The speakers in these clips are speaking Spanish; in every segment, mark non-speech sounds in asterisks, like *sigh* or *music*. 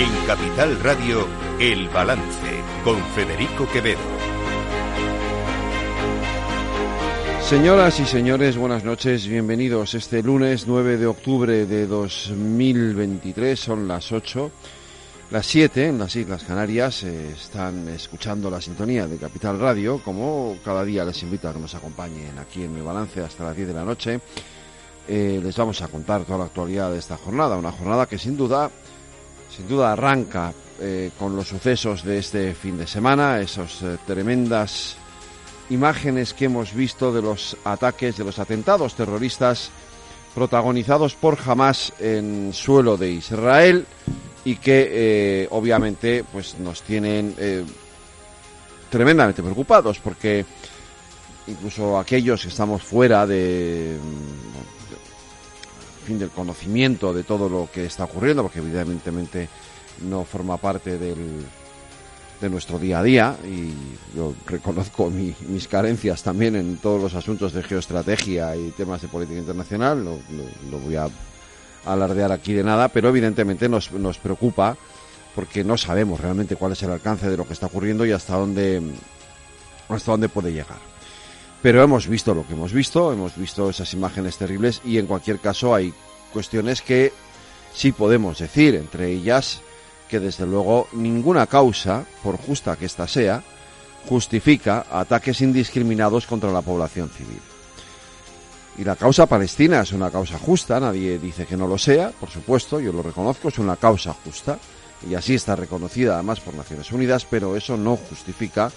En Capital Radio, El Balance, con Federico Quevedo. Señoras y señores, buenas noches, bienvenidos. Este lunes 9 de octubre de 2023 son las 8. Las 7 en las Islas Canarias eh, están escuchando la sintonía de Capital Radio, como cada día les invito a que nos acompañen aquí en el balance hasta las 10 de la noche. Eh, les vamos a contar toda la actualidad de esta jornada, una jornada que sin duda, sin duda arranca eh, con los sucesos de este fin de semana, esas tremendas imágenes que hemos visto de los ataques, de los atentados terroristas protagonizados por Hamas en suelo de Israel y que eh, obviamente pues nos tienen eh, tremendamente preocupados porque incluso aquellos que estamos fuera de, fin del conocimiento de todo lo que está ocurriendo porque evidentemente no forma parte del, de nuestro día a día y yo reconozco mis carencias también en todos los asuntos de geoestrategia y temas de política internacional, lo, lo, voy a alardear aquí de nada, pero evidentemente nos, nos preocupa porque no sabemos realmente cuál es el alcance de lo que está ocurriendo y hasta dónde, hasta dónde puede llegar. Pero hemos visto lo que hemos visto, hemos visto esas imágenes terribles y en cualquier caso hay cuestiones que sí podemos decir, entre ellas que desde luego ninguna causa, por justa que ésta sea, justifica ataques indiscriminados contra la población civil. Y la causa palestina es una causa justa, nadie dice que no lo sea, por supuesto, yo lo reconozco, es una causa justa, y así está reconocida además por Naciones Unidas, pero eso no justifica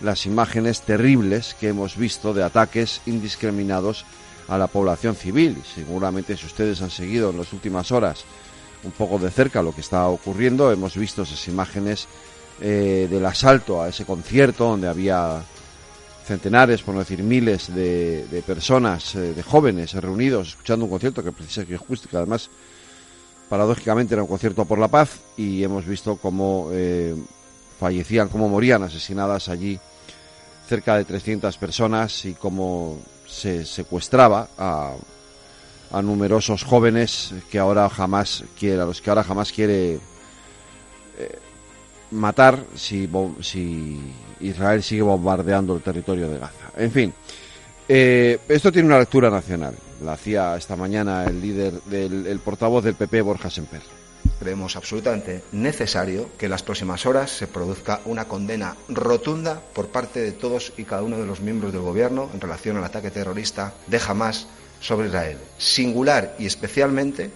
las imágenes terribles que hemos visto de ataques indiscriminados a la población civil. Seguramente si ustedes han seguido en las últimas horas un poco de cerca lo que está ocurriendo. Hemos visto esas imágenes eh, del asalto a ese concierto donde había centenares, por no decir miles, de, personas, eh, de jóvenes reunidos escuchando un concierto que precisamente justo, que además paradójicamente era un concierto por la paz y hemos visto cómo eh, fallecían, cómo morían asesinadas allí cerca de 300 personas y cómo se secuestraba a numerosos jóvenes que ahora jamás quiere, a los que ahora jamás quiere eh, matar si, si, Israel sigue bombardeando el territorio de Gaza. En fin, eh, esto tiene una lectura nacional. La hacía esta mañana el líder del el portavoz del PP, Borja Semper. Creemos absolutamente necesario que en las próximas horas se produzca una condena rotunda por parte de todos y cada uno de los miembros del Gobierno en relación al ataque terrorista de Hamas sobre Israel, singular y especialmente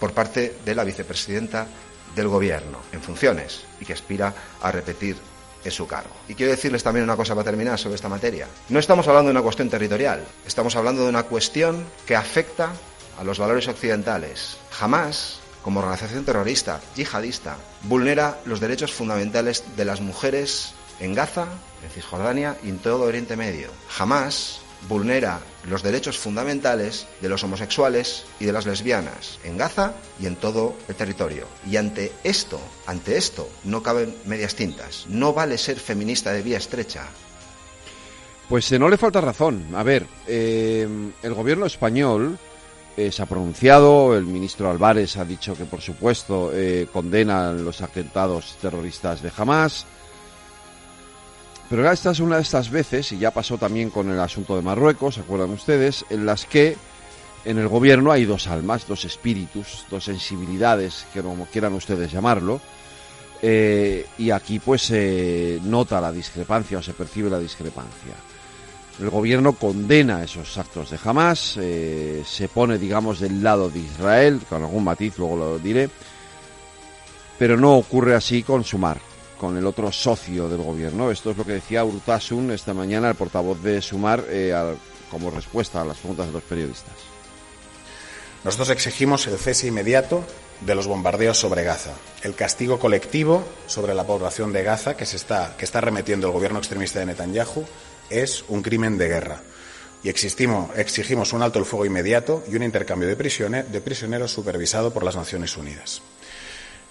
por parte de la vicepresidenta del Gobierno en funciones y que aspira a repetir en su cargo. Y quiero decirles también una cosa para terminar sobre esta materia. No estamos hablando de una cuestión territorial, estamos hablando de una cuestión que afecta a los valores occidentales. Jamás, como organización terrorista, yihadista, vulnera los derechos fundamentales de las mujeres en Gaza, en Cisjordania y en todo Oriente Medio. Jamás vulnera los derechos fundamentales de los homosexuales y de las lesbianas en Gaza y en todo el territorio. Y ante esto, ante esto, no caben medias tintas. No vale ser feminista de vía estrecha. Pues eh, no le falta razón. A ver, eh, el gobierno español eh, se ha pronunciado, el ministro Álvarez ha dicho que por supuesto condena los atentados terroristas de Hamas. Pero esta es una de estas veces, y ya pasó también con el asunto de Marruecos, ¿se acuerdan ustedes?, en las que en el gobierno hay dos almas, dos espíritus, dos sensibilidades, que como quieran ustedes llamarlo, eh, y aquí pues se nota la discrepancia o se percibe la discrepancia. El gobierno condena esos actos de Hamas, eh, se pone, digamos, del lado de Israel, con algún matiz, luego lo diré, pero no ocurre así con Sumar con el otro socio del gobierno. Esto es lo que decía Urtasun esta mañana, el portavoz de Sumar, eh, como respuesta a las preguntas de los periodistas. Nosotros exigimos el cese inmediato de los bombardeos sobre Gaza, el castigo colectivo sobre la población de Gaza que, se está, que está remetiendo el gobierno extremista de Netanyahu es un crimen de guerra. Y exigimos un alto el fuego inmediato y un intercambio de, de prisioneros supervisado por las Naciones Unidas.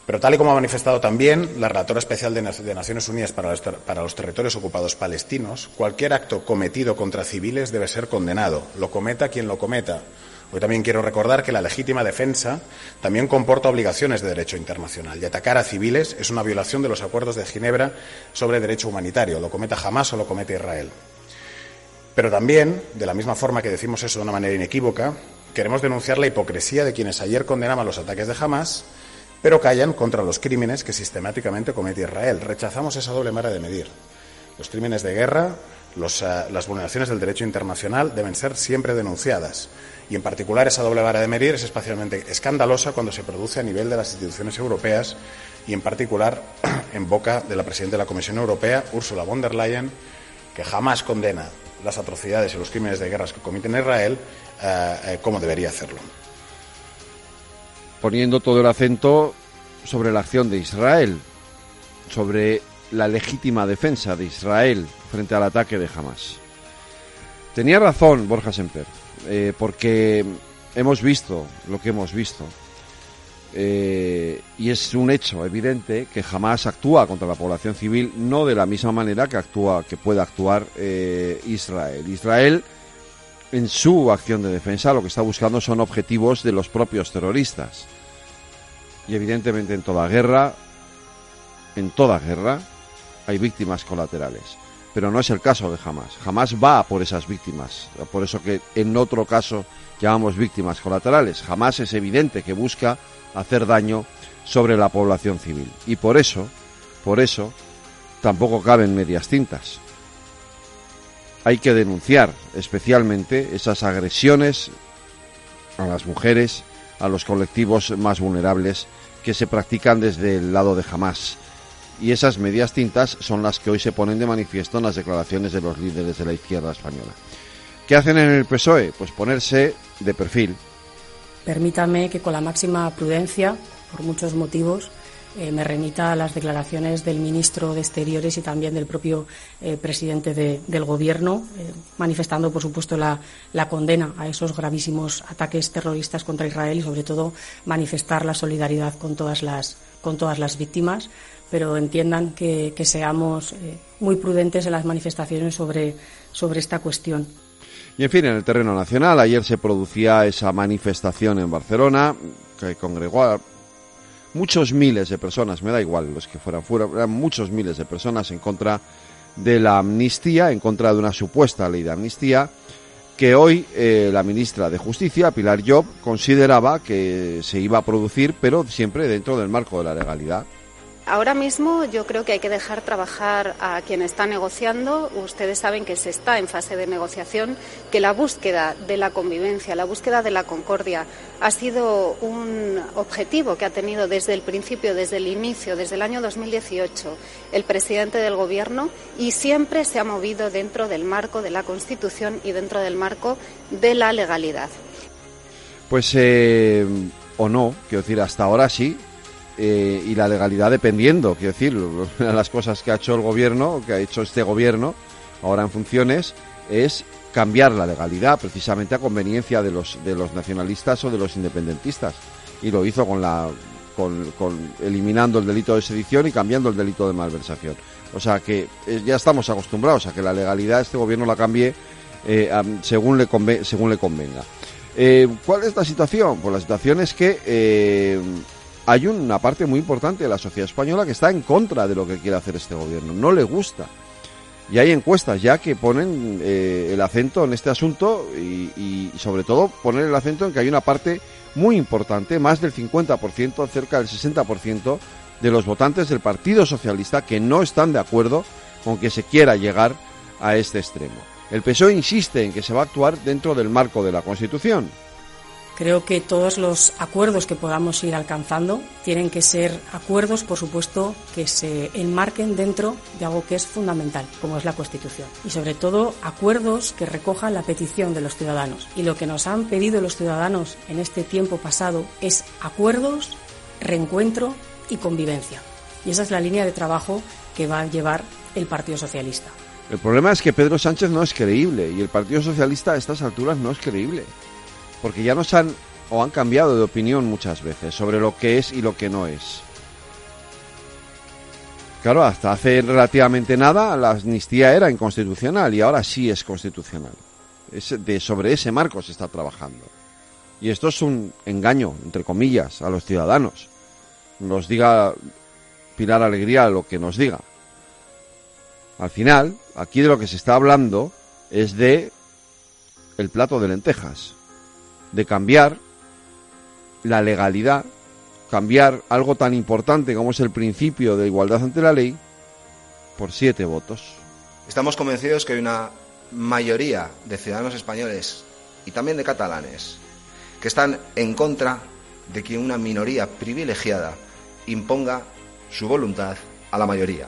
Pero tal y como ha manifestado también la relatora especial de, Naciones Unidas para los, territorios ocupados palestinos, cualquier acto cometido contra civiles debe ser condenado, lo cometa quien lo cometa, Hoy también quiero recordar que la legítima defensa también comporta obligaciones de derecho internacional y atacar a civiles es una violación de los acuerdos de Ginebra sobre derecho humanitario, lo cometa Hamas o lo comete Israel. Pero también, de la misma forma que decimos eso de una manera inequívoca, queremos denunciar la hipocresía de quienes ayer condenaban los ataques de Hamas, pero callan contra los crímenes que sistemáticamente comete Israel. Rechazamos esa doble vara de medir. Los crímenes de guerra, eh, las vulneraciones del derecho internacional deben ser siempre denunciadas. Y en particular esa doble vara de medir es especialmente escandalosa cuando se produce a nivel de las instituciones europeas y en particular *clears throat* en boca de la presidenta de la Comisión Europea, Ursula von der Leyen, que jamás condena las atrocidades y los crímenes de guerra que cometen Israel eh, como debería hacerlo. Poniendo todo el acento sobre la acción de Israel, sobre la legítima defensa de Israel frente al ataque de Hamas. Tenía razón Borja Semper, eh, porque hemos visto lo que hemos visto. Eh, y es un hecho evidente que Hamas actúa contra la población civil no de la misma manera que actúa que puede actuar eh, Israel. Israel en su acción de defensa lo que está buscando son objetivos de los propios terroristas. Y evidentemente en toda guerra, en toda guerra, hay víctimas colaterales. Pero no es el caso de Hamas. Hamas va por esas víctimas. Por eso que en otro caso llamamos víctimas colaterales. Hamas es evidente que busca hacer daño sobre la población civil. Y por eso, por eso, tampoco caben medias tintas. Hay que denunciar especialmente esas agresiones a las mujeres, a los colectivos más vulnerables que se practican desde el lado de Hamas y esas medias tintas son las que hoy se ponen de manifiesto en las declaraciones de los líderes de la izquierda española. ¿Qué hacen en el PSOE? Pues ponerse de perfil. Permítame que con la máxima prudencia, por muchos motivos, eh, me remita a las declaraciones del ministro de Exteriores y también del propio eh, presidente del Gobierno, eh, manifestando, por supuesto, la, la, condena a esos gravísimos ataques terroristas contra Israel y, sobre todo, manifestar la solidaridad con todas las, con todas las víctimas pero entiendan que, seamos eh, muy prudentes en las manifestaciones sobre, sobre esta cuestión. Y en fin, en el terreno nacional, ayer se producía esa manifestación en Barcelona que congregó a muchos miles de personas, me da igual los que fueran fuera, eran muchos miles de personas en contra de la amnistía, en contra de una supuesta ley de amnistía, que hoy eh, la ministra de Justicia, Pilar Job, consideraba que se iba a producir, pero siempre dentro del marco de la legalidad. Ahora mismo yo creo que hay que dejar trabajar a quien está negociando. Ustedes saben que se está en fase de negociación, que la búsqueda de la convivencia, la búsqueda de la concordia ha sido un objetivo que ha tenido desde el principio, desde el inicio, desde el año 2018, el presidente del Gobierno y siempre se ha movido dentro del marco de la Constitución y dentro del marco de la legalidad. Pues eh, o no, quiero decir, hasta ahora sí, eh, y la legalidad dependiendo, quiero decir, una *laughs* de las cosas que ha hecho el gobierno, que ha hecho este gobierno, ahora en funciones, es cambiar la legalidad precisamente a conveniencia de los, de los nacionalistas o de los independentistas. Y lo hizo con la, con, eliminando el delito de sedición y cambiando el delito de malversación. O sea que eh, ya estamos acostumbrados a que la legalidad este gobierno la cambie eh, según, le según le convenga. ¿Cuál es la situación? Pues la situación es que hay una parte muy importante de la sociedad española que está en contra de lo que quiere hacer este gobierno, no le gusta. Y hay encuestas ya que ponen eh, el acento en este asunto y, sobre todo poner el acento en que hay una parte muy importante, más del 50%, cerca del 60% de los votantes del Partido Socialista que no están de acuerdo con que se quiera llegar a este extremo. El PSOE insiste en que se va a actuar dentro del marco de la Constitución, Creo que todos los acuerdos que podamos ir alcanzando tienen que ser acuerdos, por supuesto, que se enmarquen dentro de algo que es fundamental, como es la Constitución. Y sobre todo, acuerdos que recojan la petición de los ciudadanos. Y lo que nos han pedido los ciudadanos en este tiempo pasado es acuerdos, reencuentro y convivencia. Y esa es la línea de trabajo que va a llevar el Partido Socialista. El problema es que Pedro Sánchez no es creíble y el Partido Socialista a estas alturas no es creíble porque ya nos han o han cambiado de opinión muchas veces sobre lo que es y lo que no es. Claro, hasta hace relativamente nada la amnistía era inconstitucional y ahora sí es constitucional. de, sobre ese marco se está trabajando. y esto es un engaño, entre comillas, a los ciudadanos. Nos diga Pilar Alegría lo que nos diga. Al final, aquí de lo que se está hablando es de el plato de lentejas, de cambiar la legalidad, cambiar algo tan importante como es el principio de igualdad ante la ley por siete votos. Estamos convencidos que hay una mayoría de ciudadanos españoles y también de catalanes que están en contra de que una minoría privilegiada imponga su voluntad a la mayoría.